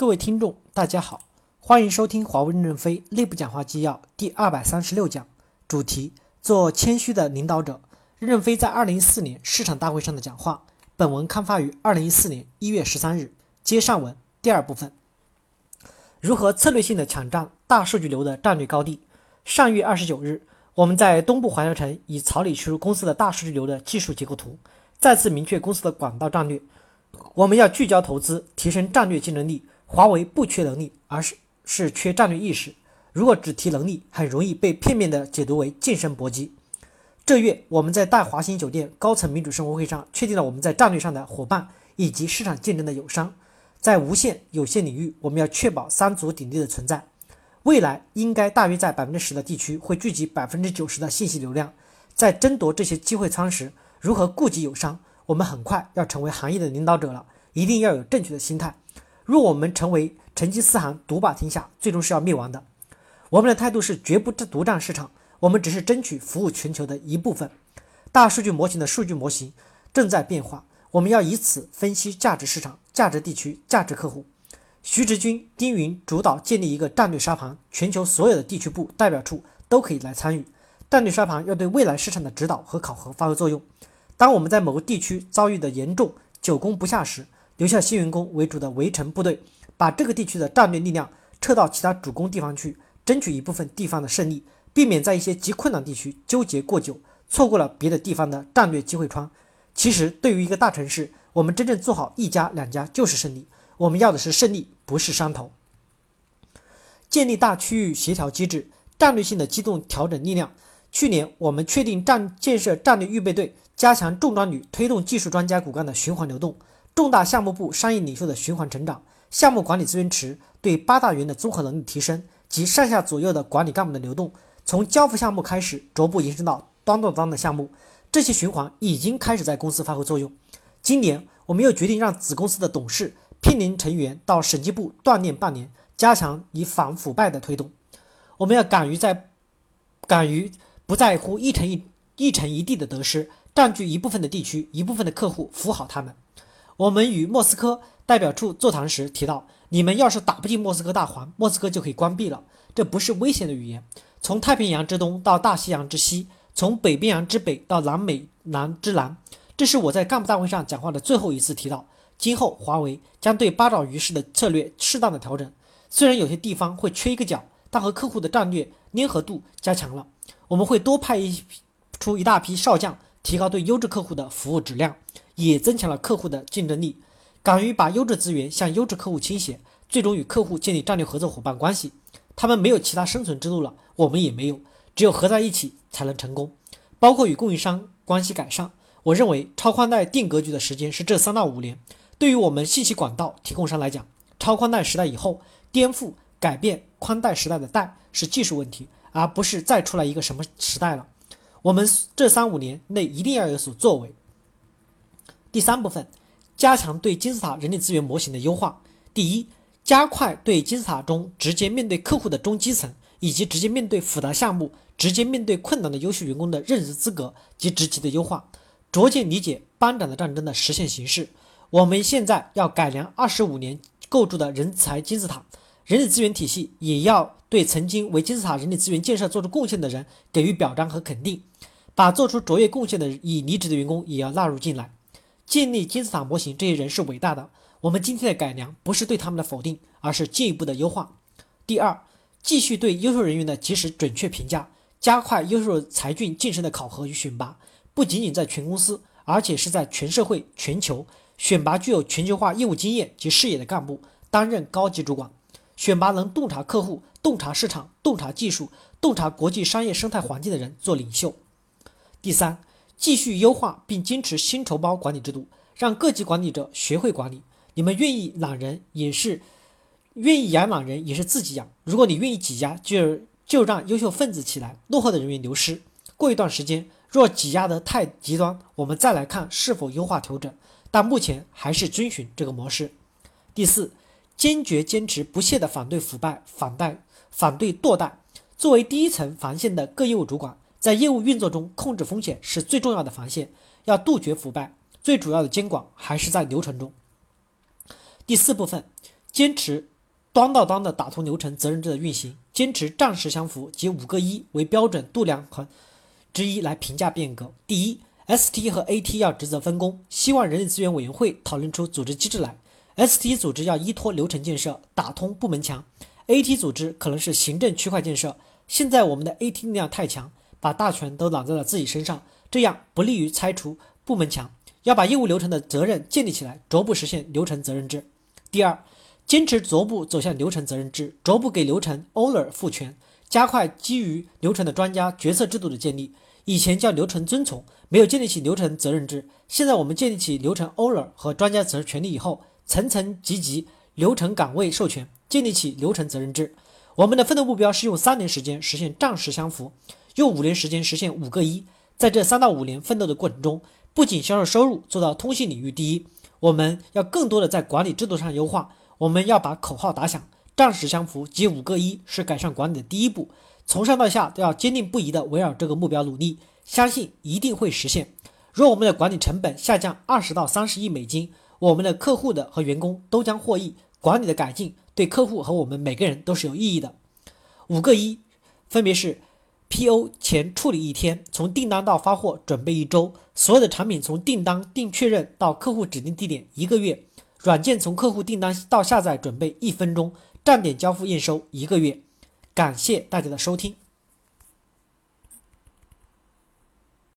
各位听众，大家好，欢迎收听华为任正非内部讲话纪要第二百三十六讲，主题：做谦虚的领导者。任正非在二零一四年市场大会上的讲话。本文刊发于二零一四年一月十三日。接上文第二部分，如何策略性的抢占大数据流的战略高地？上月二十九日，我们在东部环球城以草拟出公司的大数据流的技术结构图，再次明确公司的管道战略。我们要聚焦投资，提升战略竞争力。华为不缺能力，而是是缺战略意识。如果只提能力，很容易被片面的解读为晋升搏击。这月，我们在大华星酒店高层民主生活会上，确定了我们在战略上的伙伴以及市场竞争的友商。在无线有线领域，我们要确保三足鼎立的存在。未来应该大约在百分之十的地区会聚集百分之九十的信息流量。在争夺这些机会仓时，如何顾及友商？我们很快要成为行业的领导者了，一定要有正确的心态。若我们成为成吉思汗独霸天下，最终是要灭亡的。我们的态度是绝不独占市场，我们只是争取服务全球的一部分。大数据模型的数据模型正在变化，我们要以此分析价值市场、价值地区、价值客户。徐直军、丁云主导建立一个战略沙盘，全球所有的地区部代表处都可以来参与。战略沙盘要对未来市场的指导和考核发挥作用。当我们在某个地区遭遇的严重久攻不下时，留下新员工为主的围城部队，把这个地区的战略力量撤到其他主攻地方去，争取一部分地方的胜利，避免在一些极困难地区纠结过久，错过了别的地方的战略机会窗。其实，对于一个大城市，我们真正做好一家两家就是胜利。我们要的是胜利，不是山头。建立大区域协调机制，战略性的机动调整力量。去年，我们确定战建设战略预备队，加强重装旅，推动技术专家骨干的循环流动。重大项目部商业领袖的循环成长，项目管理资源池对八大员的综合能力提升及上下左右的管理干部的流动，从交付项目开始逐步延伸到端到端的项目，这些循环已经开始在公司发挥作用。今年，我们又决定让子公司的董事聘任成员到审计部锻炼半年，加强以反腐败的推动。我们要敢于在，敢于不在乎一城一一城一地的得失，占据一部分的地区，一部分的客户，服好他们。我们与莫斯科代表处座谈时提到，你们要是打不进莫斯科大环，莫斯科就可以关闭了。这不是危险的语言。从太平洋之东到大西洋之西，从北冰洋之北到南美南之南，这是我在干部大会上讲话的最后一次提到。今后华为将对八爪鱼式的策略适当的调整。虽然有些地方会缺一个角，但和客户的战略粘合度加强了。我们会多派一出一大批少将，提高对优质客户的服务质量。也增强了客户的竞争力，敢于把优质资源向优质客户倾斜，最终与客户建立战略合作伙伴关系。他们没有其他生存之路了，我们也没有，只有合在一起才能成功。包括与供应商关系改善。我认为超宽带定格局的时间是这三到五年。对于我们信息管道提供商来讲，超宽带时代以后颠覆改变宽带时代的带是技术问题，而不是再出来一个什么时代了。我们这三五年内一定要有所作为。第三部分，加强对金字塔人力资源模型的优化。第一，加快对金字塔中直接面对客户的中基层，以及直接面对复杂项目、直接面对困难的优秀员工的任职资格及职级的优化，逐渐理解班长的战争的实现形式。我们现在要改良二十五年构筑的人才金字塔，人力资源体系也要对曾经为金字塔人力资源建设做出贡献的人给予表彰和肯定，把做出卓越贡献的已离职的员工也要纳入进来。建立金字塔模型，这些人是伟大的。我们今天的改良不是对他们的否定，而是进一步的优化。第二，继续对优秀人员的及时准确评价，加快优秀才俊晋升的考核与选拔，不仅仅在全公司，而且是在全社会、全球选拔具有全球化业务经验及视野的干部担任高级主管，选拔能洞察客户、洞察市场、洞察技术、洞察国际商业生态环境的人做领袖。第三。继续优化并坚持薪酬包管理制度，让各级管理者学会管理。你们愿意懒人也是愿意养懒人，也是自己养。如果你愿意挤压，就就让优秀分子起来，落后的人员流失。过一段时间，若挤压得太极端，我们再来看是否优化调整。但目前还是遵循这个模式。第四，坚决坚持不懈地反对腐败、反贷、反对堕贷。作为第一层防线的各业务主管。在业务运作中，控制风险是最重要的防线。要杜绝腐败，最主要的监管还是在流程中。第四部分，坚持端到端的打通流程责任制的运行，坚持账实相符及五个一为标准度量衡之一来评价变革。第一，ST 和 AT 要职责分工，希望人力资源委员会讨论出组织机制来。ST 组织要依托流程建设打通部门墙，AT 组织可能是行政区块建设。现在我们的 AT 力量太强，把大权都揽在了自己身上，这样不利于拆除部门墙。要把业务流程的责任建立起来，逐步实现流程责任制。第二，坚持逐步走向流程责任制，逐步给流程 owner 赋权，加快基于流程的专家决策制度的建立。以前叫流程遵从，没有建立起流程责任制。现在我们建立起流程 owner 和专家责权利以后，层层级级流程岗位授权，建立起流程责任制。我们的奋斗目标是用三年时间实现账实相符，用五年时间实现五个一。在这三到五年奋斗的过程中，不仅销售收入做到通信领域第一，我们要更多的在管理制度上优化。我们要把口号打响，账实相符及五个一是改善管理的第一步。从上到下都要坚定不移地围绕这个目标努力，相信一定会实现。若我们的管理成本下降二十到三十亿美金，我们的客户的和员工都将获益。管理的改进对客户和我们每个人都是有意义的。五个一分别是。P.O. 前处理一天，从订单到发货准备一周，所有的产品从订单定确认到客户指定地点一个月，软件从客户订单到下载准备一分钟，站点交付验收一个月。感谢大家的收听。